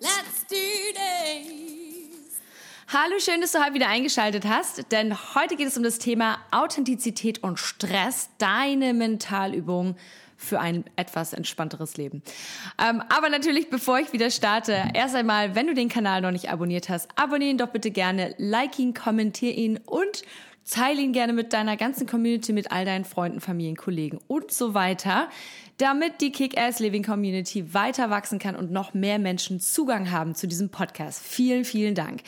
let's do this! Hallo, schön, dass du heute wieder eingeschaltet hast, denn heute geht es um das Thema Authentizität und Stress, deine Mentalübung für ein etwas entspannteres Leben. Ähm, aber natürlich, bevor ich wieder starte, erst einmal, wenn du den Kanal noch nicht abonniert hast, abonniere ihn doch bitte gerne, like ihn, kommentiere ihn und teile ihn gerne mit deiner ganzen Community, mit all deinen Freunden, Familien, Kollegen und so weiter damit die Kick-Ass Living Community weiter wachsen kann und noch mehr Menschen Zugang haben zu diesem Podcast. Vielen, vielen Dank.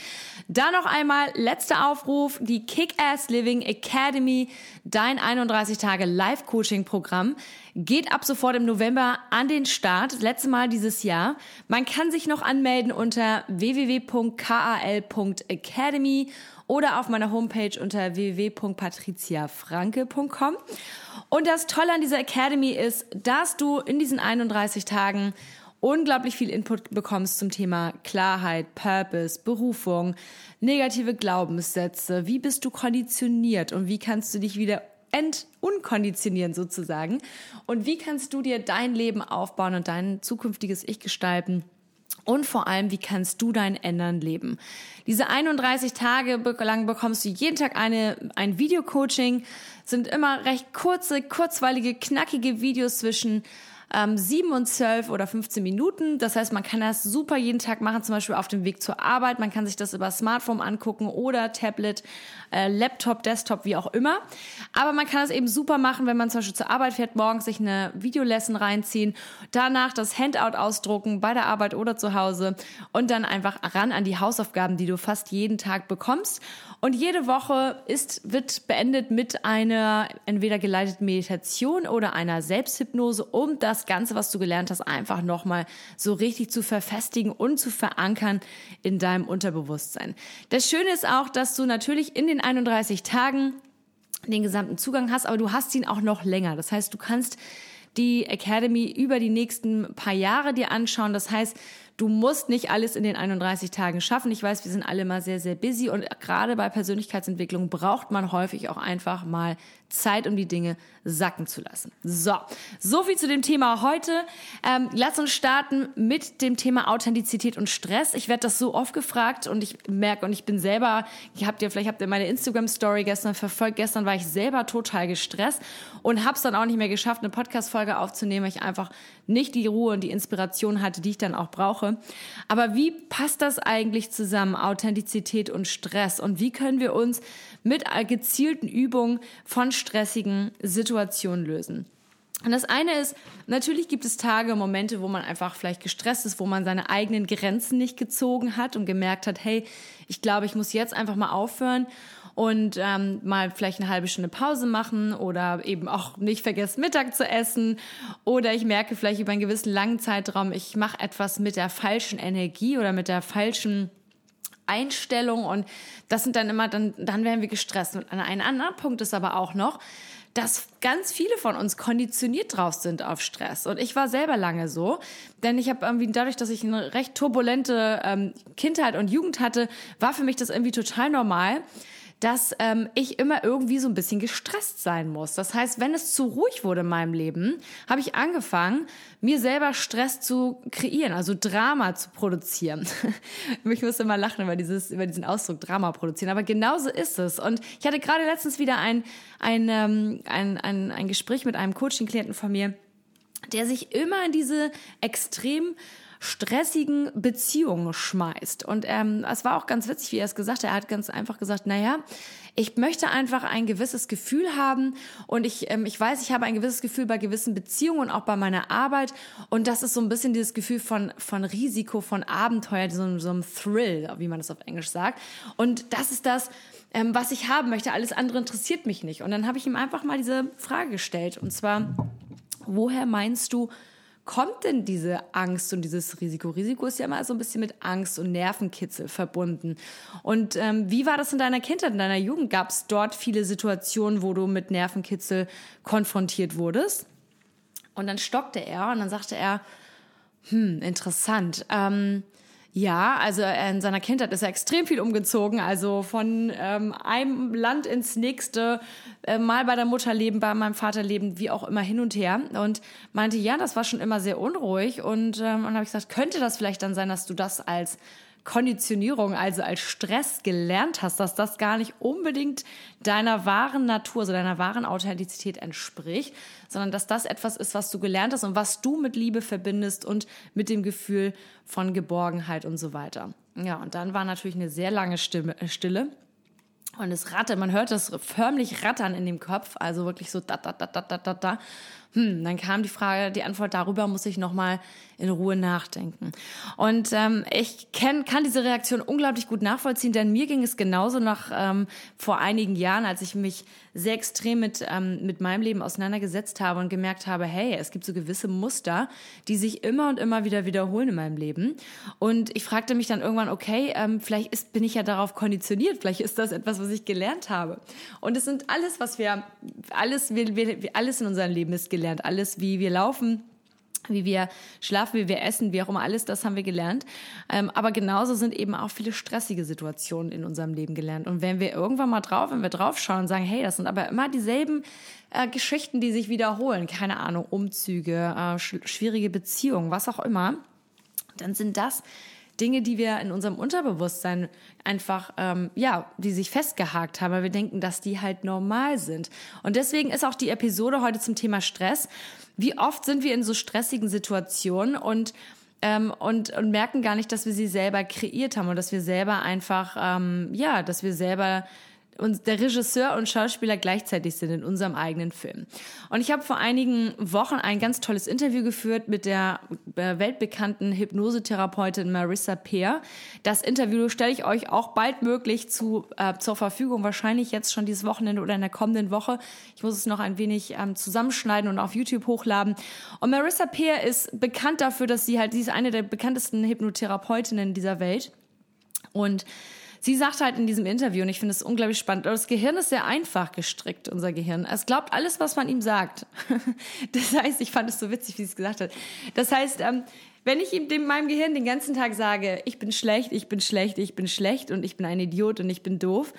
Da noch einmal letzter Aufruf, die Kick-Ass Living Academy, dein 31 Tage Live-Coaching-Programm, geht ab sofort im November an den Start. Letzte Mal dieses Jahr. Man kann sich noch anmelden unter www.kal.academy oder auf meiner Homepage unter www.patriziafranke.com. Und das Tolle an dieser Academy ist, dass du in diesen 31 Tagen unglaublich viel Input bekommst zum Thema Klarheit, Purpose, Berufung, negative Glaubenssätze, wie bist du konditioniert und wie kannst du dich wieder entunkonditionieren sozusagen und wie kannst du dir dein Leben aufbauen und dein zukünftiges Ich gestalten und vor allem, wie kannst du dein Ändern leben? Diese 31 Tage lang bekommst du jeden Tag eine, ein Videocoaching, sind immer recht kurze, kurzweilige, knackige Videos zwischen ähm, 7 und 12 oder 15 Minuten. Das heißt, man kann das super jeden Tag machen, zum Beispiel auf dem Weg zur Arbeit. Man kann sich das über Smartphone angucken oder Tablet, äh, Laptop, Desktop, wie auch immer. Aber man kann es eben super machen, wenn man zum Beispiel zur Arbeit fährt, morgens sich eine Videolesson reinziehen, danach das Handout ausdrucken bei der Arbeit oder zu Hause und dann einfach ran an die Hausaufgaben, die du fast jeden Tag bekommst. Und jede Woche ist, wird beendet mit einer entweder geleiteten Meditation oder einer Selbsthypnose, um das Ganze, was du gelernt hast, einfach nochmal so richtig zu verfestigen und zu verankern in deinem Unterbewusstsein. Das Schöne ist auch, dass du natürlich in den 31 Tagen den gesamten Zugang hast, aber du hast ihn auch noch länger. Das heißt, du kannst die Academy über die nächsten paar Jahre dir anschauen. Das heißt, Du musst nicht alles in den 31 Tagen schaffen. Ich weiß, wir sind alle mal sehr, sehr busy und gerade bei Persönlichkeitsentwicklung braucht man häufig auch einfach mal Zeit, um die Dinge sacken zu lassen. So, so viel zu dem Thema heute. Ähm, lass uns starten mit dem Thema Authentizität und Stress. Ich werde das so oft gefragt und ich merke und ich bin selber, ihr habt ja vielleicht habt ihr meine Instagram Story gestern verfolgt. Gestern war ich selber total gestresst und habe es dann auch nicht mehr geschafft, eine Podcast Folge aufzunehmen, weil ich einfach nicht die Ruhe und die Inspiration hatte, die ich dann auch brauche. Aber wie passt das eigentlich zusammen, Authentizität und Stress? Und wie können wir uns mit gezielten Übungen von stressigen Situationen lösen? Und das eine ist, natürlich gibt es Tage, Momente, wo man einfach vielleicht gestresst ist, wo man seine eigenen Grenzen nicht gezogen hat und gemerkt hat, hey, ich glaube, ich muss jetzt einfach mal aufhören und ähm, mal vielleicht eine halbe Stunde Pause machen oder eben auch nicht vergessen, Mittag zu essen. Oder ich merke vielleicht über einen gewissen langen Zeitraum, ich mache etwas mit der falschen Energie oder mit der falschen Einstellung und das sind dann immer, dann, dann werden wir gestresst. Und ein anderer Punkt ist aber auch noch, dass ganz viele von uns konditioniert drauf sind auf Stress. Und ich war selber lange so, denn ich habe irgendwie dadurch, dass ich eine recht turbulente ähm, Kindheit und Jugend hatte, war für mich das irgendwie total normal, dass ähm, ich immer irgendwie so ein bisschen gestresst sein muss. Das heißt, wenn es zu ruhig wurde in meinem Leben, habe ich angefangen, mir selber Stress zu kreieren, also Drama zu produzieren. ich muss immer lachen über, dieses, über diesen Ausdruck Drama produzieren, aber genauso ist es. Und ich hatte gerade letztens wieder ein, ein, ähm, ein, ein, ein Gespräch mit einem Coaching-Klienten von mir, der sich immer in diese extrem stressigen Beziehungen schmeißt. Und ähm, es war auch ganz witzig, wie er es gesagt hat. Er hat ganz einfach gesagt, naja, ich möchte einfach ein gewisses Gefühl haben und ich, ähm, ich weiß, ich habe ein gewisses Gefühl bei gewissen Beziehungen und auch bei meiner Arbeit und das ist so ein bisschen dieses Gefühl von, von Risiko, von Abenteuer, so, so einem Thrill, wie man das auf Englisch sagt. Und das ist das, ähm, was ich haben möchte. Alles andere interessiert mich nicht. Und dann habe ich ihm einfach mal diese Frage gestellt und zwar, woher meinst du, kommt denn diese Angst und dieses Risiko? Risiko ist ja immer so ein bisschen mit Angst und Nervenkitzel verbunden. Und ähm, wie war das in deiner Kindheit, in deiner Jugend? Gab es dort viele Situationen, wo du mit Nervenkitzel konfrontiert wurdest? Und dann stockte er und dann sagte er, hm, interessant. Ähm, ja, also in seiner Kindheit ist er extrem viel umgezogen, also von ähm, einem Land ins nächste, äh, mal bei der Mutter leben, bei meinem Vater leben, wie auch immer hin und her. Und meinte, ja, das war schon immer sehr unruhig. Und, ähm, dann habe ich gesagt, könnte das vielleicht dann sein, dass du das als Konditionierung, also als Stress gelernt hast, dass das gar nicht unbedingt deiner wahren Natur, also deiner wahren Authentizität entspricht, sondern dass das etwas ist, was du gelernt hast und was du mit Liebe verbindest und mit dem Gefühl von Geborgenheit und so weiter. Ja, und dann war natürlich eine sehr lange Stimme, äh, Stille. Und es rattert, man hört das förmlich rattern in dem Kopf, also wirklich so da, da, da, da, da, da. Hm, dann kam die Frage, die Antwort darüber muss ich nochmal in Ruhe nachdenken. Und ähm, ich kenn, kann diese Reaktion unglaublich gut nachvollziehen, denn mir ging es genauso nach ähm, vor einigen Jahren, als ich mich sehr extrem mit, ähm, mit meinem Leben auseinandergesetzt habe und gemerkt habe, hey, es gibt so gewisse Muster, die sich immer und immer wieder wiederholen in meinem Leben. Und ich fragte mich dann irgendwann, okay, ähm, vielleicht ist, bin ich ja darauf konditioniert, vielleicht ist das etwas, was ich gelernt habe. Und es sind alles, was wir, alles, wir, wir, alles in unserem Leben ist gelernt, alles, wie wir laufen, wie wir schlafen, wie wir essen, wie auch immer, alles das haben wir gelernt. Ähm, aber genauso sind eben auch viele stressige Situationen in unserem Leben gelernt. Und wenn wir irgendwann mal drauf, wenn wir drauf schauen und sagen, hey, das sind aber immer dieselben äh, Geschichten, die sich wiederholen, keine Ahnung, Umzüge, äh, sch schwierige Beziehungen, was auch immer, dann sind das Dinge, die wir in unserem Unterbewusstsein einfach, ähm, ja, die sich festgehakt haben, weil wir denken, dass die halt normal sind. Und deswegen ist auch die Episode heute zum Thema Stress. Wie oft sind wir in so stressigen Situationen und ähm, und, und merken gar nicht, dass wir sie selber kreiert haben und dass wir selber einfach, ähm, ja, dass wir selber und der Regisseur und Schauspieler gleichzeitig sind in unserem eigenen Film. Und ich habe vor einigen Wochen ein ganz tolles Interview geführt mit der äh, weltbekannten Hypnosetherapeutin Marissa Peer. Das Interview stelle ich euch auch bald möglich zu, äh, zur Verfügung, wahrscheinlich jetzt schon dieses Wochenende oder in der kommenden Woche. Ich muss es noch ein wenig ähm, zusammenschneiden und auf YouTube hochladen. Und Marissa Peer ist bekannt dafür, dass sie halt, sie ist eine der bekanntesten Hypnotherapeutinnen dieser Welt. Und Sie sagt halt in diesem Interview, und ich finde es unglaublich spannend, das Gehirn ist sehr einfach gestrickt, unser Gehirn. Es glaubt alles, was man ihm sagt. Das heißt, ich fand es so witzig, wie sie es gesagt hat. Das heißt, ähm, wenn ich ihm dem, meinem Gehirn den ganzen Tag sage, ich bin schlecht, ich bin schlecht, ich bin schlecht und ich bin ein Idiot und ich bin doof,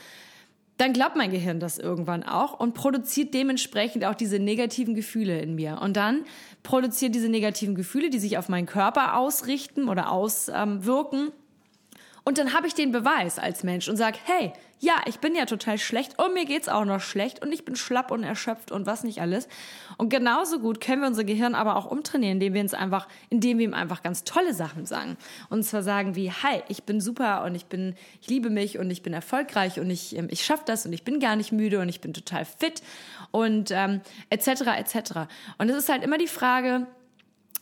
dann glaubt mein Gehirn das irgendwann auch und produziert dementsprechend auch diese negativen Gefühle in mir. Und dann produziert diese negativen Gefühle, die sich auf meinen Körper ausrichten oder auswirken, und dann habe ich den Beweis als Mensch und sage, hey, ja, ich bin ja total schlecht und mir geht's auch noch schlecht und ich bin schlapp und erschöpft und was nicht alles. Und genauso gut können wir unser Gehirn aber auch umtrainieren, indem wir uns einfach, indem wir ihm einfach ganz tolle Sachen sagen. Und zwar sagen wie, hi, ich bin super und ich bin, ich liebe mich und ich bin erfolgreich und ich, ähm, ich schaffe das und ich bin gar nicht müde und ich bin total fit und ähm, etc. etc. Und es ist halt immer die Frage,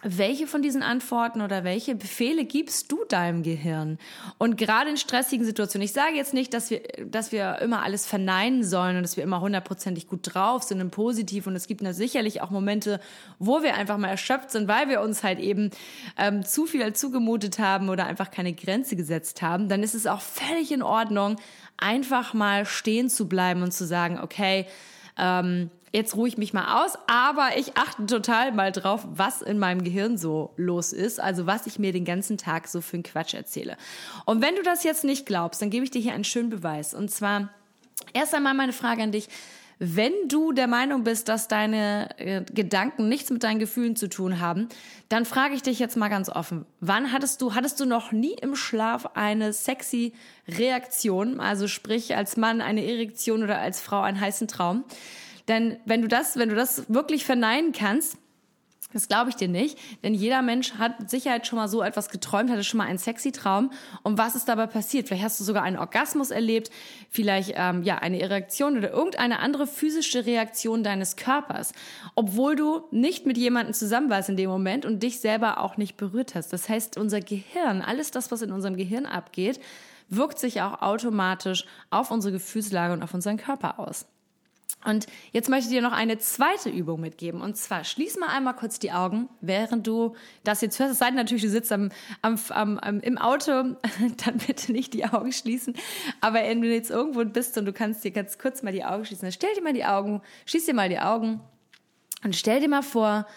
welche von diesen Antworten oder welche Befehle gibst du deinem Gehirn? Und gerade in stressigen Situationen, ich sage jetzt nicht, dass wir, dass wir immer alles verneinen sollen und dass wir immer hundertprozentig gut drauf sind und positiv. Und es gibt da sicherlich auch Momente, wo wir einfach mal erschöpft sind, weil wir uns halt eben ähm, zu viel zugemutet haben oder einfach keine Grenze gesetzt haben. Dann ist es auch völlig in Ordnung, einfach mal stehen zu bleiben und zu sagen, okay, ähm, jetzt ruhe ich mich mal aus, aber ich achte total mal drauf, was in meinem Gehirn so los ist, also was ich mir den ganzen Tag so für einen Quatsch erzähle. Und wenn du das jetzt nicht glaubst, dann gebe ich dir hier einen schönen Beweis. Und zwar erst einmal meine Frage an dich. Wenn du der Meinung bist, dass deine äh, Gedanken nichts mit deinen Gefühlen zu tun haben, dann frage ich dich jetzt mal ganz offen. Wann hattest du, hattest du noch nie im Schlaf eine sexy Reaktion? Also sprich, als Mann eine Erektion oder als Frau einen heißen Traum? Denn wenn du das, wenn du das wirklich verneinen kannst, das glaube ich dir nicht, denn jeder Mensch hat mit Sicherheit schon mal so etwas geträumt, hatte schon mal einen sexy Traum. Und was ist dabei passiert? Vielleicht hast du sogar einen Orgasmus erlebt, vielleicht ähm, ja eine Erektion oder irgendeine andere physische Reaktion deines Körpers, obwohl du nicht mit jemandem zusammen warst in dem Moment und dich selber auch nicht berührt hast. Das heißt, unser Gehirn, alles das, was in unserem Gehirn abgeht, wirkt sich auch automatisch auf unsere Gefühlslage und auf unseren Körper aus. Und jetzt möchte ich dir noch eine zweite Übung mitgeben. Und zwar schließ mal einmal kurz die Augen, während du das jetzt hörst. Es sei denn natürlich, du sitzt am, am, am, im Auto, dann bitte nicht die Augen schließen. Aber wenn du jetzt irgendwo bist und du kannst dir ganz kurz mal die Augen schließen, dann stell dir mal die Augen, schließ dir mal die Augen und stell dir mal vor,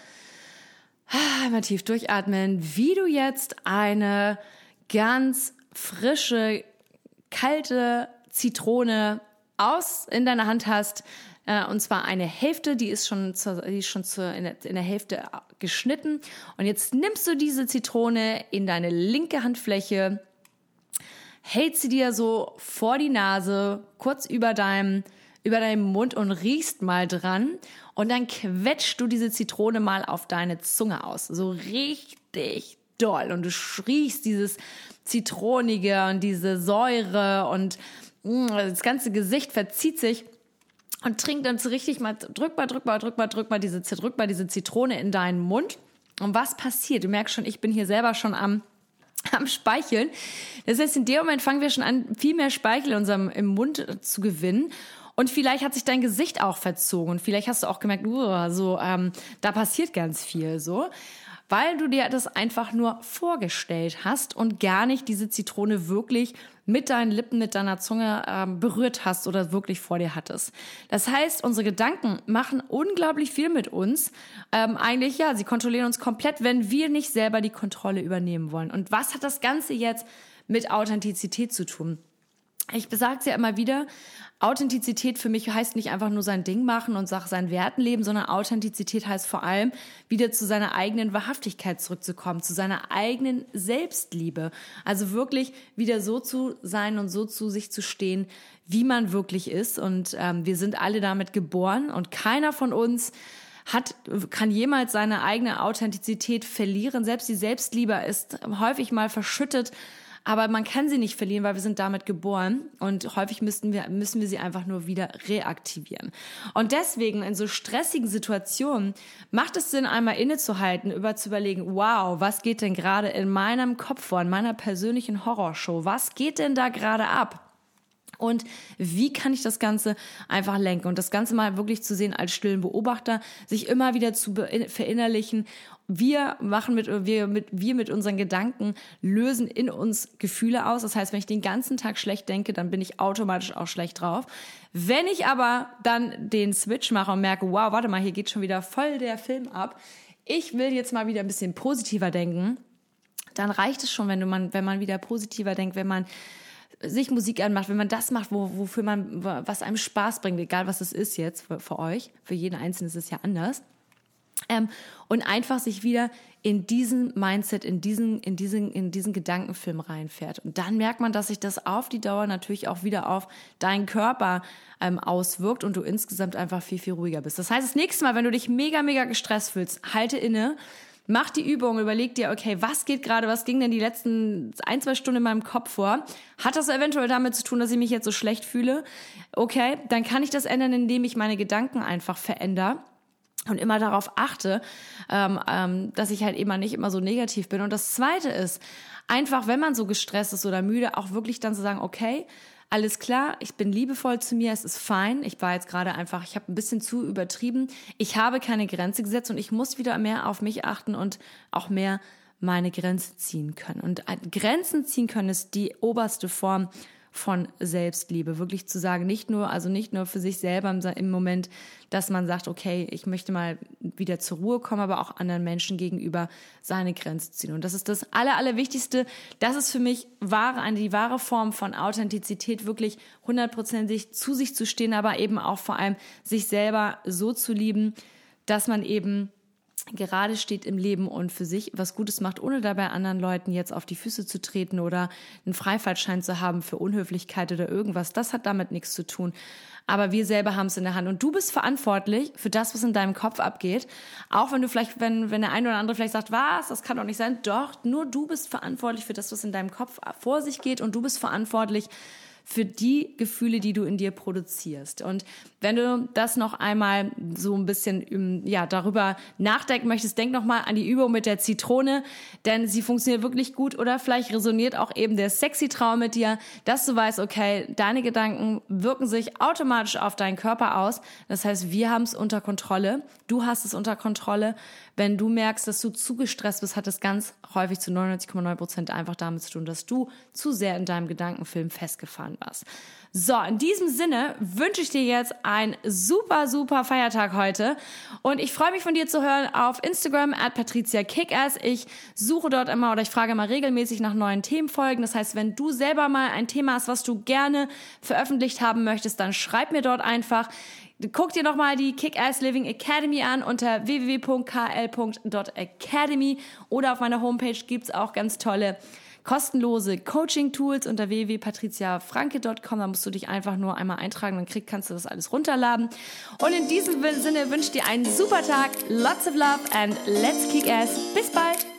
einmal tief durchatmen, wie du jetzt eine ganz frische, kalte Zitrone aus in deiner Hand hast, äh, und zwar eine Hälfte, die ist schon, zur, die ist schon zur, in, der, in der Hälfte geschnitten. Und jetzt nimmst du diese Zitrone in deine linke Handfläche, hältst sie dir so vor die Nase, kurz über deinem, über deinem Mund und riechst mal dran. Und dann quetschst du diese Zitrone mal auf deine Zunge aus. So richtig doll. Und du riechst dieses Zitronige und diese Säure und mh, mm, das ganze Gesicht verzieht sich und trink dann so richtig mal, drück mal, drück mal, drück mal, drück mal diese, drück mal diese Zitrone in deinen Mund. Und was passiert? Du merkst schon, ich bin hier selber schon am, am Speicheln. Das heißt, in dem Moment fangen wir schon an, viel mehr Speichel in unserem, im Mund zu gewinnen. Und vielleicht hat sich dein Gesicht auch verzogen und vielleicht hast du auch gemerkt, uh, so, ähm, da passiert ganz viel, so weil du dir das einfach nur vorgestellt hast und gar nicht diese Zitrone wirklich mit deinen Lippen, mit deiner Zunge ähm, berührt hast oder wirklich vor dir hattest. Das heißt, unsere Gedanken machen unglaublich viel mit uns. Ähm, eigentlich, ja, sie kontrollieren uns komplett, wenn wir nicht selber die Kontrolle übernehmen wollen. Und was hat das Ganze jetzt mit Authentizität zu tun? Ich besage es ja immer wieder, Authentizität für mich heißt nicht einfach nur sein Ding machen und Sache seinen Werten leben, sondern Authentizität heißt vor allem wieder zu seiner eigenen Wahrhaftigkeit zurückzukommen, zu seiner eigenen Selbstliebe. Also wirklich wieder so zu sein und so zu sich zu stehen, wie man wirklich ist. Und ähm, wir sind alle damit geboren und keiner von uns hat, kann jemals seine eigene Authentizität verlieren. Selbst die Selbstliebe ist häufig mal verschüttet aber man kann sie nicht verlieren, weil wir sind damit geboren und häufig müssten wir, müssen wir sie einfach nur wieder reaktivieren. Und deswegen in so stressigen Situationen macht es Sinn, einmal innezuhalten, über zu überlegen, wow, was geht denn gerade in meinem Kopf vor, in meiner persönlichen Horrorshow? Was geht denn da gerade ab? Und wie kann ich das Ganze einfach lenken und das Ganze mal wirklich zu sehen als stillen Beobachter, sich immer wieder zu verinnerlichen. Wir machen mit, wir mit, wir mit unseren Gedanken lösen in uns Gefühle aus. Das heißt, wenn ich den ganzen Tag schlecht denke, dann bin ich automatisch auch schlecht drauf. Wenn ich aber dann den Switch mache und merke, wow, warte mal, hier geht schon wieder voll der Film ab. Ich will jetzt mal wieder ein bisschen positiver denken. Dann reicht es schon, wenn du man, wenn man wieder positiver denkt, wenn man sich Musik anmacht, wenn man das macht, wo, wofür man, was einem Spaß bringt, egal was es ist jetzt für, für euch, für jeden Einzelnen ist es ja anders. Ähm, und einfach sich wieder in diesen Mindset, in diesen, in diesen, in diesen Gedankenfilm reinfährt. Und dann merkt man, dass sich das auf die Dauer natürlich auch wieder auf deinen Körper ähm, auswirkt und du insgesamt einfach viel, viel ruhiger bist. Das heißt, das nächste Mal, wenn du dich mega, mega gestresst fühlst, halte inne, Mach die Übung, überleg dir, okay, was geht gerade, was ging denn die letzten ein, zwei Stunden in meinem Kopf vor? Hat das eventuell damit zu tun, dass ich mich jetzt so schlecht fühle? Okay, dann kann ich das ändern, indem ich meine Gedanken einfach verändere und immer darauf achte, ähm, ähm, dass ich halt immer nicht immer so negativ bin. Und das Zweite ist, einfach, wenn man so gestresst ist oder müde, auch wirklich dann zu sagen, okay, alles klar, ich bin liebevoll zu mir, es ist fein. Ich war jetzt gerade einfach, ich habe ein bisschen zu übertrieben. Ich habe keine Grenze gesetzt und ich muss wieder mehr auf mich achten und auch mehr meine Grenze ziehen können. Und Grenzen ziehen können ist die oberste Form von Selbstliebe. Wirklich zu sagen, nicht nur, also nicht nur für sich selber im Moment, dass man sagt, okay, ich möchte mal wieder zur Ruhe kommen, aber auch anderen Menschen gegenüber seine Grenzen ziehen. Und das ist das Aller, Allerwichtigste. Das ist für mich wahre, die wahre Form von Authentizität, wirklich hundertprozentig zu sich zu stehen, aber eben auch vor allem sich selber so zu lieben, dass man eben gerade steht im Leben und für sich was Gutes macht, ohne dabei anderen Leuten jetzt auf die Füße zu treten oder einen Freifahrtschein zu haben für Unhöflichkeit oder irgendwas, das hat damit nichts zu tun. Aber wir selber haben es in der Hand und du bist verantwortlich für das, was in deinem Kopf abgeht. Auch wenn du vielleicht, wenn, wenn der eine oder andere vielleicht sagt, was, das kann doch nicht sein. Doch, nur du bist verantwortlich für das, was in deinem Kopf vor sich geht und du bist verantwortlich für die Gefühle, die du in dir produzierst. Und wenn du das noch einmal so ein bisschen ähm, ja, darüber nachdenken möchtest, denk noch mal an die Übung mit der Zitrone, denn sie funktioniert wirklich gut oder vielleicht resoniert auch eben der sexy Traum mit dir, dass du weißt, okay, deine Gedanken wirken sich automatisch auf deinen Körper aus. Das heißt, wir haben es unter Kontrolle. Du hast es unter Kontrolle. Wenn du merkst, dass du zu gestresst bist, hat es ganz häufig zu 99,9 Prozent einfach damit zu tun, dass du zu sehr in deinem Gedankenfilm festgefahren warst. So, in diesem Sinne wünsche ich dir jetzt einen super, super Feiertag heute. Und ich freue mich von dir zu hören auf Instagram at Patricia Kickass. Ich suche dort immer oder ich frage immer regelmäßig nach neuen Themenfolgen. Das heißt, wenn du selber mal ein Thema hast, was du gerne veröffentlicht haben möchtest, dann schreib mir dort einfach. Guck dir nochmal die Kick-Ass Living Academy an unter www.kl.academy oder auf meiner Homepage gibt's auch ganz tolle kostenlose Coaching-Tools unter www.patriziafranke.com. Da musst du dich einfach nur einmal eintragen, dann krieg, kannst du das alles runterladen. Und in diesem Sinne wünsche ich dir einen super Tag, lots of love and let's kick ass. Bis bald!